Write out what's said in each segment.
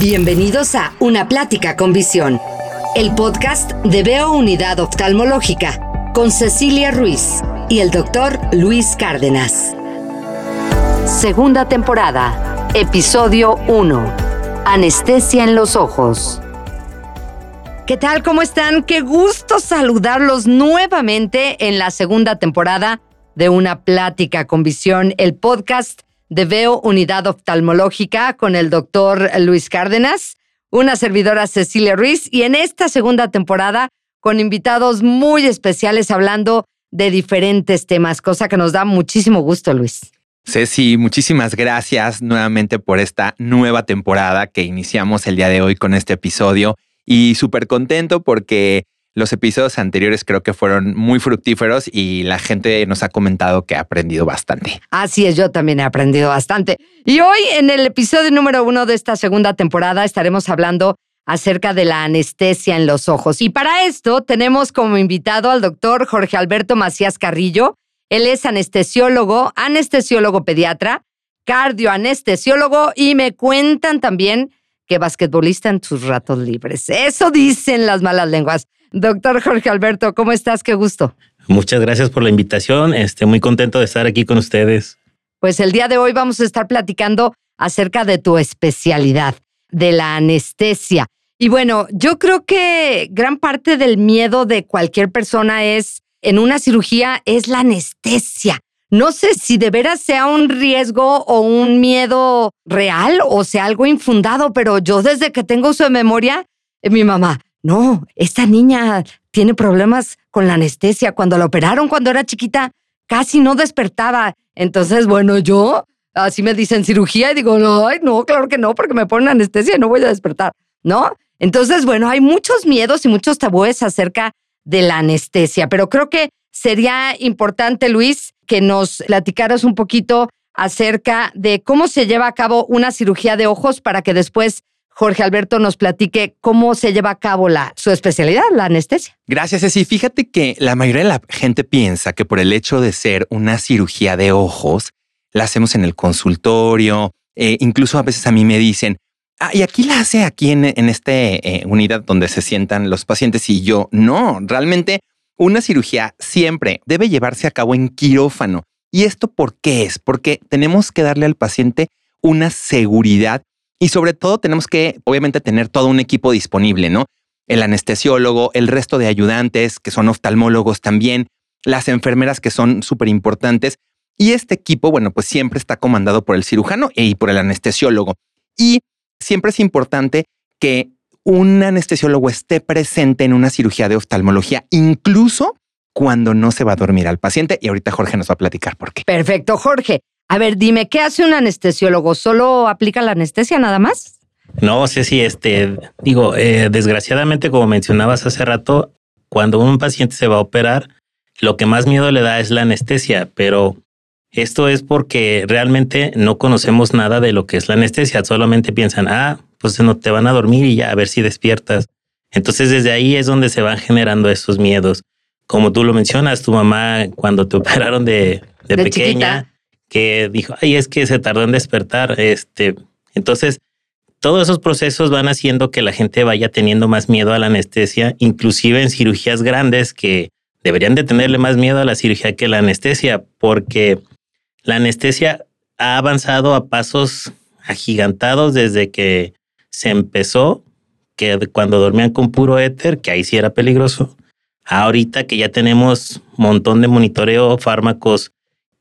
Bienvenidos a Una Plática con Visión, el podcast de Veo Unidad Oftalmológica con Cecilia Ruiz y el doctor Luis Cárdenas. Segunda temporada, episodio 1. Anestesia en los ojos. ¿Qué tal? ¿Cómo están? Qué gusto saludarlos nuevamente en la segunda temporada de Una Plática con Visión, el podcast de Veo Unidad Oftalmológica con el doctor Luis Cárdenas, una servidora Cecilia Ruiz y en esta segunda temporada con invitados muy especiales hablando de diferentes temas, cosa que nos da muchísimo gusto, Luis. Ceci, muchísimas gracias nuevamente por esta nueva temporada que iniciamos el día de hoy con este episodio y súper contento porque los episodios anteriores creo que fueron muy fructíferos y la gente nos ha comentado que ha aprendido bastante. Así es, yo también he aprendido bastante. Y hoy en el episodio número uno de esta segunda temporada estaremos hablando acerca de la anestesia en los ojos. Y para esto tenemos como invitado al doctor Jorge Alberto Macías Carrillo. Él es anestesiólogo, anestesiólogo pediatra, cardioanestesiólogo y me cuentan también que basquetbolista en sus ratos libres. Eso dicen las malas lenguas. Doctor Jorge Alberto, ¿cómo estás? Qué gusto. Muchas gracias por la invitación. Estoy muy contento de estar aquí con ustedes. Pues el día de hoy vamos a estar platicando acerca de tu especialidad, de la anestesia. Y bueno, yo creo que gran parte del miedo de cualquier persona es, en una cirugía, es la anestesia. No sé si de veras sea un riesgo o un miedo real o sea algo infundado, pero yo desde que tengo de memoria, eh, mi mamá, no, esta niña tiene problemas con la anestesia. Cuando la operaron cuando era chiquita, casi no despertaba. Entonces, bueno, yo así me dicen cirugía y digo, no, no, claro que no, porque me ponen anestesia y no voy a despertar, ¿no? Entonces, bueno, hay muchos miedos y muchos tabúes acerca de la anestesia, pero creo que sería importante, Luis, que nos platicaras un poquito acerca de cómo se lleva a cabo una cirugía de ojos para que después Jorge Alberto nos platique cómo se lleva a cabo la, su especialidad, la anestesia. Gracias, Ceci. Fíjate que la mayoría de la gente piensa que por el hecho de ser una cirugía de ojos, la hacemos en el consultorio, eh, incluso a veces a mí me dicen, ah, y aquí la hace aquí en, en esta eh, unidad donde se sientan los pacientes y yo, no, realmente una cirugía siempre debe llevarse a cabo en quirófano. ¿Y esto por qué es? Porque tenemos que darle al paciente una seguridad y sobre todo tenemos que, obviamente, tener todo un equipo disponible, ¿no? El anestesiólogo, el resto de ayudantes, que son oftalmólogos también, las enfermeras que son súper importantes. Y este equipo, bueno, pues siempre está comandado por el cirujano y por el anestesiólogo. Y siempre es importante que un anestesiólogo esté presente en una cirugía de oftalmología, incluso cuando no se va a dormir al paciente. Y ahorita Jorge nos va a platicar por qué. Perfecto, Jorge. A ver, dime, ¿qué hace un anestesiólogo? ¿Solo aplica la anestesia nada más? No, sé si este, digo, eh, desgraciadamente, como mencionabas hace rato, cuando un paciente se va a operar, lo que más miedo le da es la anestesia, pero esto es porque realmente no conocemos nada de lo que es la anestesia. Solamente piensan, ah, pues no te van a dormir y ya a ver si despiertas. Entonces desde ahí es donde se van generando esos miedos. Como tú lo mencionas, tu mamá cuando te operaron de, pequeña, que dijo, ay, es que se tardó en despertar. Este, entonces, todos esos procesos van haciendo que la gente vaya teniendo más miedo a la anestesia, inclusive en cirugías grandes que deberían de tenerle más miedo a la cirugía que la anestesia, porque la anestesia ha avanzado a pasos agigantados desde que se empezó, que cuando dormían con puro éter, que ahí sí era peligroso, ahorita que ya tenemos un montón de monitoreo, fármacos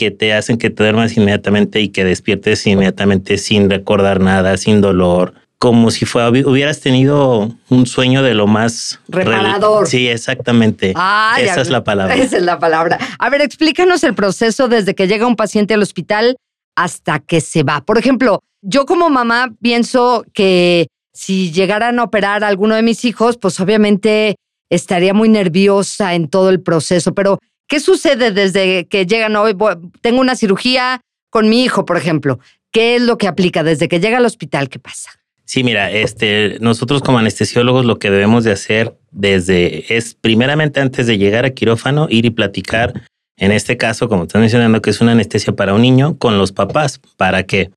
que te hacen que te duermas inmediatamente y que despiertes inmediatamente sin recordar nada, sin dolor, como si fue, hubieras tenido un sueño de lo más reparador. Sí, exactamente. esa es la palabra. Esa es la palabra. A ver, explícanos el proceso desde que llega un paciente al hospital hasta que se va. Por ejemplo, yo como mamá pienso que si llegaran a operar a alguno de mis hijos, pues obviamente estaría muy nerviosa en todo el proceso, pero ¿Qué sucede desde que llegan hoy? Tengo una cirugía con mi hijo, por ejemplo. ¿Qué es lo que aplica desde que llega al hospital? ¿Qué pasa? Sí, mira, este, nosotros como anestesiólogos lo que debemos de hacer desde es primeramente antes de llegar a quirófano ir y platicar. En este caso, como estás mencionando, que es una anestesia para un niño con los papás. ¿Para qué?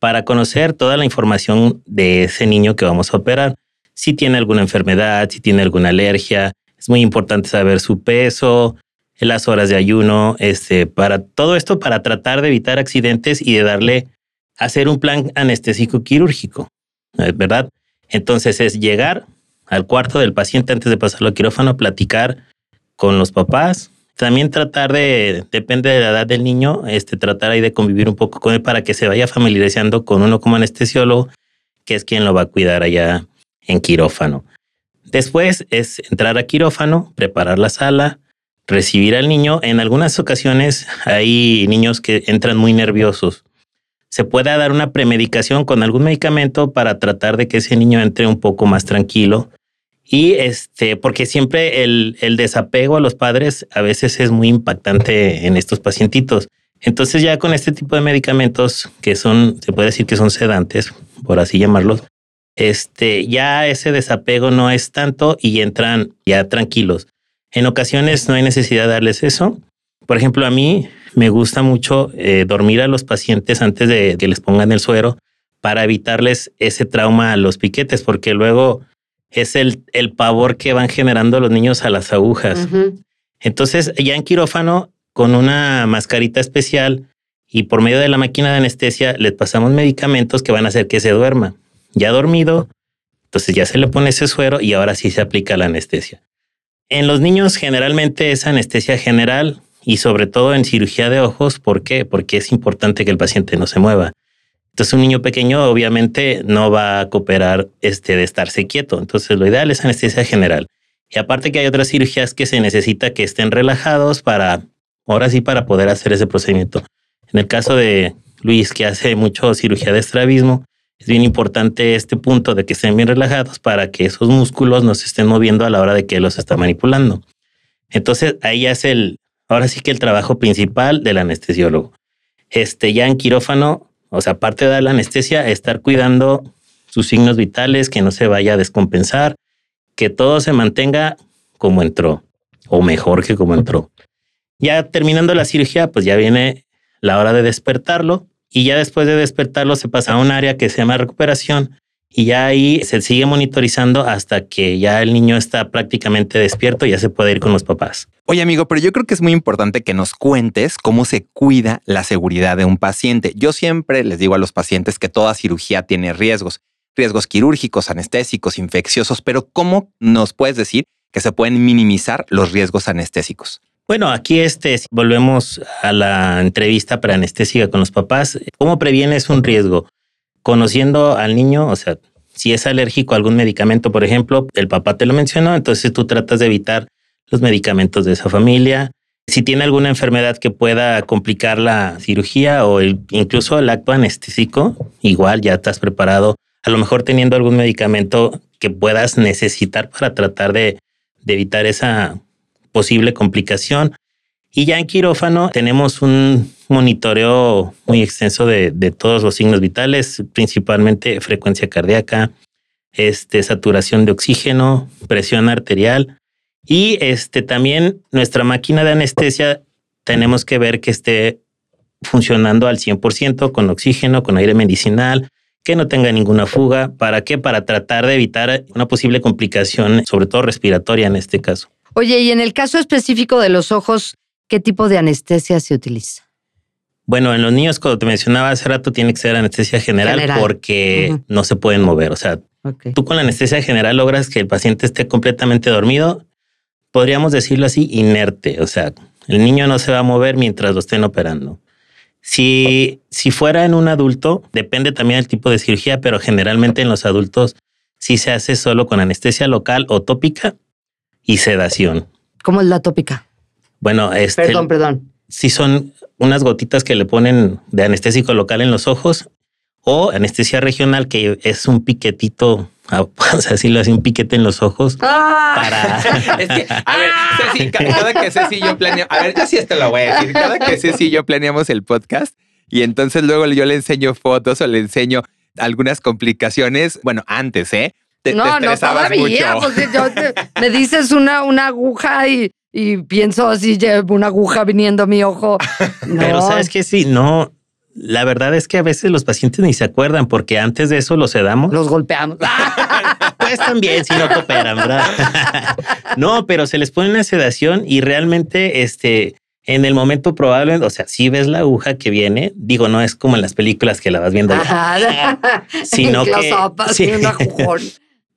para conocer toda la información de ese niño que vamos a operar. Si tiene alguna enfermedad, si tiene alguna alergia, es muy importante saber su peso, las horas de ayuno, este, para todo esto para tratar de evitar accidentes y de darle, hacer un plan anestésico quirúrgico, ¿verdad? Entonces es llegar al cuarto del paciente antes de pasarlo al quirófano, platicar con los papás, también tratar de, depende de la edad del niño, este, tratar ahí de convivir un poco con él para que se vaya familiarizando con uno como anestesiólogo, que es quien lo va a cuidar allá en quirófano. Después es entrar a quirófano, preparar la sala, recibir al niño. En algunas ocasiones hay niños que entran muy nerviosos. Se puede dar una premedicación con algún medicamento para tratar de que ese niño entre un poco más tranquilo y este, porque siempre el, el desapego a los padres a veces es muy impactante en estos pacientitos. Entonces ya con este tipo de medicamentos que son, se puede decir que son sedantes, por así llamarlos, este, ya ese desapego no es tanto y entran ya tranquilos. En ocasiones no hay necesidad de darles eso. Por ejemplo, a mí me gusta mucho eh, dormir a los pacientes antes de que les pongan el suero para evitarles ese trauma a los piquetes, porque luego es el, el pavor que van generando los niños a las agujas. Entonces, ya en quirófano, con una mascarita especial y por medio de la máquina de anestesia, les pasamos medicamentos que van a hacer que se duerma. Ya dormido, entonces ya se le pone ese suero y ahora sí se aplica la anestesia. En los niños generalmente es anestesia general y sobre todo en cirugía de ojos. ¿Por qué? Porque es importante que el paciente no se mueva. Entonces un niño pequeño obviamente no va a cooperar este, de estarse quieto. Entonces lo ideal es anestesia general. Y aparte que hay otras cirugías que se necesita que estén relajados para, ahora sí, para poder hacer ese procedimiento. En el caso de Luis, que hace mucho cirugía de estrabismo, es bien importante este punto de que estén bien relajados para que esos músculos no se estén moviendo a la hora de que los está manipulando. Entonces ahí es el, ahora sí que el trabajo principal del anestesiólogo. Este ya en quirófano o sea, aparte de dar la anestesia, estar cuidando sus signos vitales, que no se vaya a descompensar, que todo se mantenga como entró, o mejor que como entró. Ya terminando la cirugía, pues ya viene la hora de despertarlo y ya después de despertarlo se pasa a un área que se llama recuperación, y ya ahí se sigue monitorizando hasta que ya el niño está prácticamente despierto y ya se puede ir con los papás. Oye amigo, pero yo creo que es muy importante que nos cuentes cómo se cuida la seguridad de un paciente. Yo siempre les digo a los pacientes que toda cirugía tiene riesgos, riesgos quirúrgicos, anestésicos, infecciosos, pero ¿cómo nos puedes decir que se pueden minimizar los riesgos anestésicos? Bueno, aquí este, volvemos a la entrevista para anestesia con los papás. ¿Cómo previenes un riesgo? conociendo al niño, o sea, si es alérgico a algún medicamento, por ejemplo, el papá te lo mencionó, entonces tú tratas de evitar los medicamentos de esa familia. Si tiene alguna enfermedad que pueda complicar la cirugía o incluso el acto anestésico, igual ya estás preparado, a lo mejor teniendo algún medicamento que puedas necesitar para tratar de evitar esa posible complicación. Y ya en quirófano tenemos un monitoreo muy extenso de, todos los signos vitales, principalmente frecuencia cardíaca, este, saturación de oxígeno, presión arterial y este, también nuestra máquina de anestesia tenemos que ver que esté funcionando al 100% con oxígeno, con aire medicinal, que no tenga ninguna fuga. ¿Para qué? Para tratar de evitar una posible complicación, sobre todo respiratoria en este caso. Oye, y en el caso específico de los ojos, ¿qué tipo de anestesia se utiliza? Bueno, en los niños, como te mencionaba hace rato, tiene que ser anestesia general, porque no se pueden mover. O sea, tú con la anestesia general logras que el paciente esté completamente dormido, podríamos decirlo así, inerte. O sea, el niño no se va a mover mientras lo estén operando. Si, si fuera en un adulto, depende también del tipo de cirugía, pero generalmente en los adultos sí se hace solo con anestesia local o tópica y sedación. ¿Cómo es la tópica? Bueno, este, perdón, perdón. Si son unas gotitas que le ponen de anestésico local en los ojos o anestesia regional, que es un piquetito, vamos a decirlo así, un piquete en los ojos. Ah. Para. es que, a ver, Ceci, cada que Ceci y yo planeamos, a ver, yo sí esto lo voy a decir, cada que Ceci y yo planeamos el podcast y entonces luego yo le enseño fotos o le enseño algunas complicaciones, bueno, antes, ¿eh? No, no todavía, mucho. Pues, me dices una, una aguja y y pienso así, llevo una aguja viniendo a mi ojo. Pero sabes que sí, no, la verdad es que a veces los pacientes ni se acuerdan porque antes de eso los sedamos. Los golpeamos. pues también si no cooperan, ¿verdad? no, pero se les pone una sedación y realmente este en el momento probable, o sea, si ves la aguja que viene, digo, no es como en las películas que la vas viendo, sino que sí.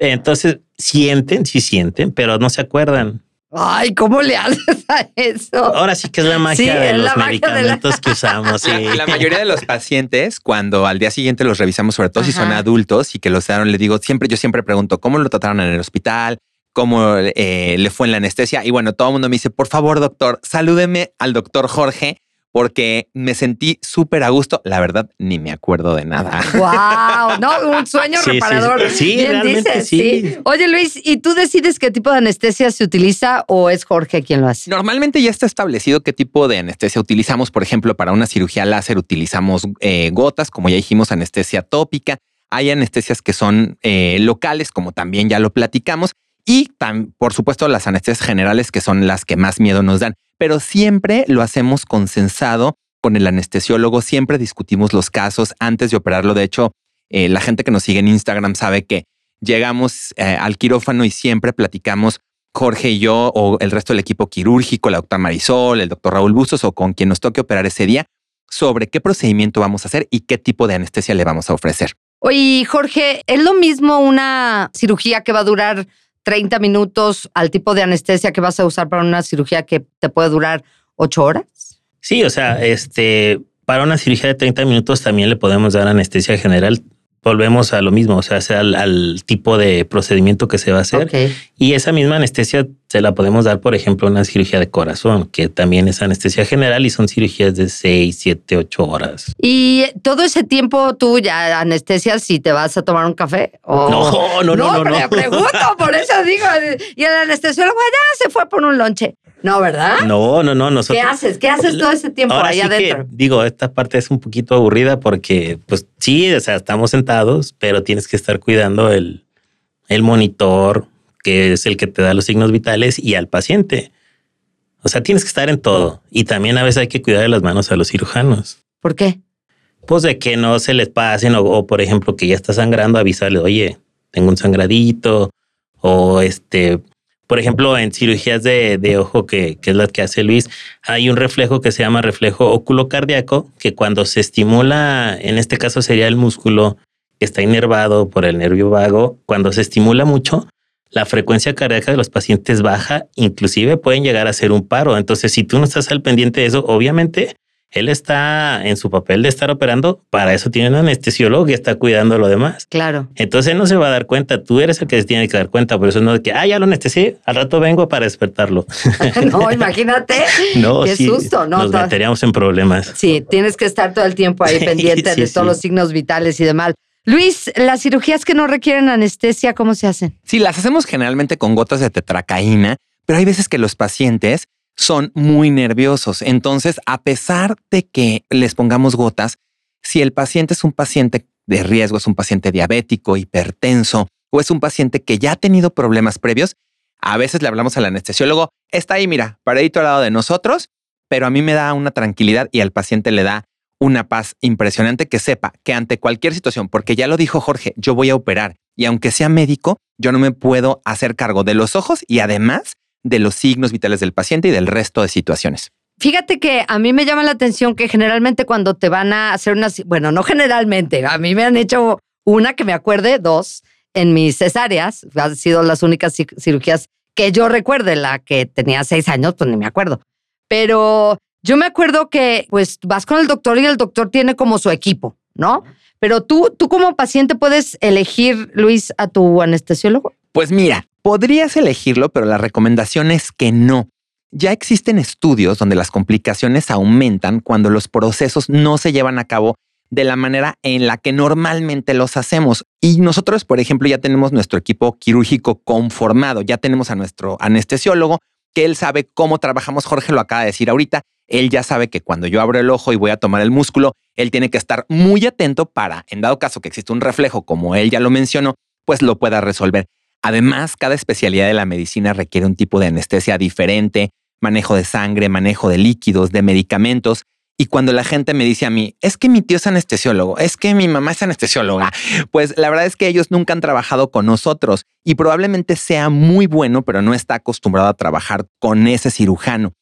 Entonces sienten, sí sienten, pero no se acuerdan. Ay, ¿cómo le haces a eso? Ahora sí que es la magia de los medicamentos que usamos. La, mayoría de los pacientes, cuando al día siguiente los revisamos, sobre todo si son adultos y que los daron, le digo, siempre, yo siempre pregunto, ¿cómo lo trataron en el hospital? ¿Cómo eh, le fue en la anestesia? Y bueno, todo el mundo me dice, por favor, doctor, salúdeme al doctor Jorge porque me sentí súper a gusto. La verdad, ni me acuerdo de nada. Wow, no, un sueño reparador. Sí, dices, sí. Oye, Luis, ¿y tú decides qué tipo de anestesia se utiliza o es Jorge quien lo hace? Normalmente ya está establecido qué tipo de anestesia utilizamos. Por ejemplo, para una cirugía láser utilizamos eh, gotas, como ya dijimos, anestesia tópica. Hay anestesias que son eh, locales, como también ya lo platicamos. Y por supuesto las anestesias generales que son las que más miedo nos dan, pero siempre lo hacemos consensado con el anestesiólogo, siempre discutimos los casos antes de operarlo. De hecho, eh, la gente que nos sigue en Instagram sabe que llegamos eh, al quirófano y siempre platicamos Jorge y yo o el resto del equipo quirúrgico, la doctora Marisol, el doctor Raúl Bustos o con quien nos toque operar ese día sobre qué procedimiento vamos a hacer y qué tipo de anestesia le vamos a ofrecer. Oye, Jorge, ¿es lo mismo una cirugía que va a durar 30 minutos al tipo de anestesia que vas a usar para una cirugía que te puede durar 8 horas? Sí, o sea, este, para una cirugía de 30 minutos también le podemos dar anestesia general volvemos a lo mismo, o sea, sea al, tipo de procedimiento que se va a hacer. Y esa misma anestesia se la podemos dar, por ejemplo, una cirugía de corazón, que también es anestesia general y son cirugías de 6, 7, 8 horas. ¿Y todo ese tiempo tú ya anestesias si te vas a tomar un café? No, no, no, no. No, no, pregunto, por eso digo. Y el anestesiólogo ya se fue por un lonche. No, ¿verdad? No, no, no. ¿Qué haces? ¿Qué haces todo ese tiempo ahí adentro? digo, esta parte es un poquito aburrida porque, pues sí, o sea, estamos sentados, pero tienes que estar cuidando el, el monitor, que es el que te da los signos vitales, y al paciente. O sea, tienes que estar en todo. Y también a veces hay que cuidar de las manos a los cirujanos. ¿Por qué? Pues de que no se les pasen o, o por ejemplo, que ya está sangrando, avisarle, oye, tengo un sangradito o este, por ejemplo, en cirugías de, ojo, que, es la que hace Luis, hay un reflejo que se llama reflejo oculocardíaco, que cuando se estimula, en este caso sería el músculo que está inervado por el nervio vago, cuando se estimula mucho, la frecuencia cardíaca de los pacientes baja, inclusive pueden llegar a ser un paro. Entonces, si tú no estás al pendiente de eso, obviamente él está en su papel de estar operando, para eso tiene un anestesiólogo que está cuidando lo demás. Claro. Entonces él no se va a dar cuenta, tú eres el que se tiene que dar cuenta, por eso no de que, ah, ya lo anestesié, al rato vengo para despertarlo. no, imagínate. no, Qué susto, ¿no? Nos meteríamos en problemas. Sí, tienes que estar todo el tiempo ahí pendiente de todos los signos vitales y demás. Luis, las cirugías que no requieren anestesia, ¿cómo se hacen? Sí, las hacemos generalmente con gotas de tetracaína, pero hay veces que los pacientes son muy nerviosos. Entonces, a pesar de que les pongamos gotas, si el paciente es un paciente de riesgo, es un paciente diabético, hipertenso o es un paciente que ya ha tenido problemas previos, a veces le hablamos al anestesiólogo, está ahí, mira, paradito al lado de nosotros, pero a mí me da una tranquilidad y al paciente le da una paz impresionante que sepa que ante cualquier situación, porque ya lo dijo Jorge, yo voy a operar y aunque sea médico, yo no me puedo hacer cargo de los ojos y además de los signos vitales del paciente y del resto de situaciones. Fíjate que a mí me llama la atención que generalmente cuando te van a hacer una, bueno, no generalmente, a mí me han hecho una que me acuerde, dos, en mis cesáreas, han sido las únicas cirugías que yo recuerde, la que tenía seis años, pues ni me acuerdo. Pero yo me acuerdo que pues vas con el doctor y el doctor tiene como su equipo, ¿no? Pero tú, tú como paciente puedes elegir, Luis, a tu anestesiólogo. Pues mira, podrías elegirlo, pero la recomendación es que no. Ya existen estudios donde las complicaciones aumentan cuando los procesos no se llevan a cabo de la manera en la que normalmente los hacemos. Y nosotros, por ejemplo, ya tenemos nuestro equipo quirúrgico conformado, ya tenemos a nuestro anestesiólogo, que él sabe cómo trabajamos, Jorge lo acaba de decir ahorita, él ya sabe que cuando yo abro el ojo y voy a tomar el músculo, él tiene que estar muy atento para, en dado caso que existe un reflejo, como él ya lo mencionó, pues lo pueda resolver. Además, cada especialidad de la medicina requiere un tipo de anestesia diferente, manejo de sangre, manejo de líquidos, de medicamentos, Y cuando la gente me dice a mí, es que mi tío es anestesiólogo, es que mi mamá es anestesióloga, pues la verdad es que ellos nunca han trabajado con nosotros y probablemente sea muy bueno, pero no está acostumbrado a trabajar con ese cirujano,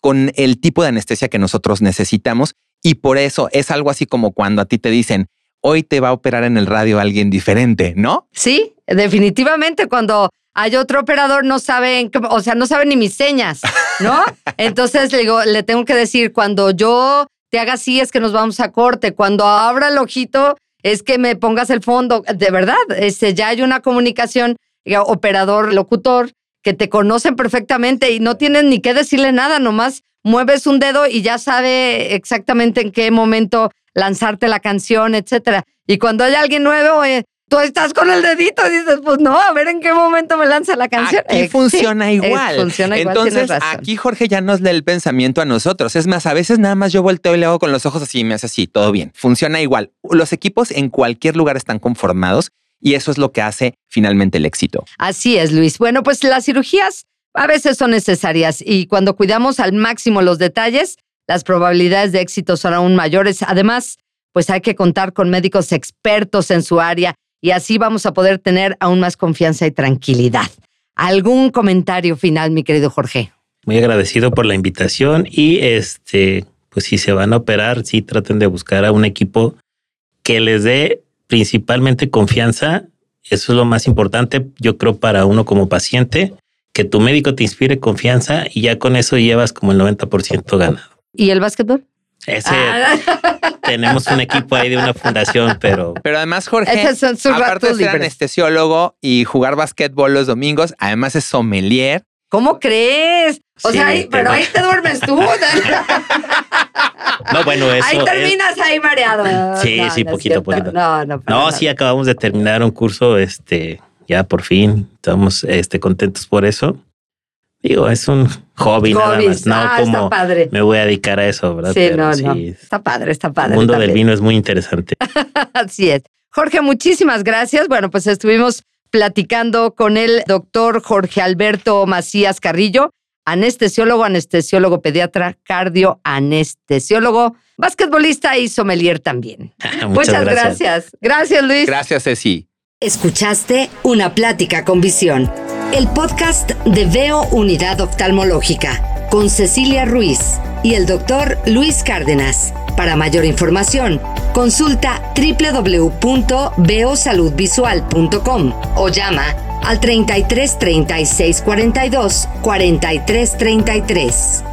con el tipo de anestesia que nosotros necesitamos. Y por eso es algo así como cuando a ti te dicen, hoy te va a operar en el radio alguien diferente, ¿no? Sí, definitivamente cuando hay otro operador no saben, o sea, no saben ni mis señas, ¿no? Entonces le digo, le tengo que decir, cuando yo te haga así es que nos vamos a corte, cuando abra el ojito es que me pongas el fondo, de verdad, este, ya hay una comunicación operador, locutor, que te conocen perfectamente y no tienen ni que decirle nada, nomás mueves un dedo y ya sabe exactamente en qué momento lanzarte la canción, etcétera. Y cuando hay alguien nuevo, tú estás con el dedito y dices, pues no, a ver en qué momento me lanza la canción. Aquí funciona igual. funciona igual. Entonces, aquí Jorge ya nos lee el pensamiento a nosotros. Es más, a veces nada más yo volteo y le hago con los ojos así y me hace así, todo bien. Funciona igual. Los equipos en cualquier lugar están conformados y eso es lo que hace finalmente el éxito. Así es, Luis. Bueno, pues las cirugías a veces son necesarias y cuando cuidamos al máximo los detalles, las probabilidades de éxito son aún mayores. Además, pues hay que contar con médicos expertos en su área y así vamos a poder tener aún más confianza y tranquilidad. ¿Algún comentario final, mi querido Jorge? Muy agradecido por la invitación y este, pues si se van a operar, sí traten de buscar a un equipo que les dé principalmente confianza. Eso es lo más importante, yo creo, para uno como paciente, que tu médico te inspire confianza y ya con eso llevas como el 90% ganado. ¿Y el básquetbol? Ese, ah. Tenemos un equipo ahí de una fundación, pero... Pero además, Jorge, aparte de ser anestesiólogo y jugar básquetbol los domingos, además es sommelier. ¿Cómo crees? O sea, pero ahí te duermes tú. no, bueno, eso. Ahí terminas ahí mareado. Sí, sí, poquito, poquito. No, no, no. sí, acabamos de terminar un curso, este, ya por fin. Estamos este, contentos por eso. Digo, es un hobby nada más. No ah, como me voy a dedicar a eso, ¿verdad? Sí, no, no. Está padre, está padre. El mundo del vino es muy interesante. Así es. Jorge, muchísimas gracias. Bueno, pues estuvimos platicando con el doctor Jorge Alberto Macías Carrillo, anestesiólogo, anestesiólogo pediatra, cardio, anestesiólogo, basquetbolista y sommelier también. Muchas, gracias. Gracias, Luis. Gracias, Ceci. Escuchaste una plática con visión, el podcast de Veo Unidad Oftalmológica con Cecilia Ruiz y el doctor Luis Cárdenas. Para mayor información, consulta www.beosaludvisual.com o llama al 33 36 42 43 33.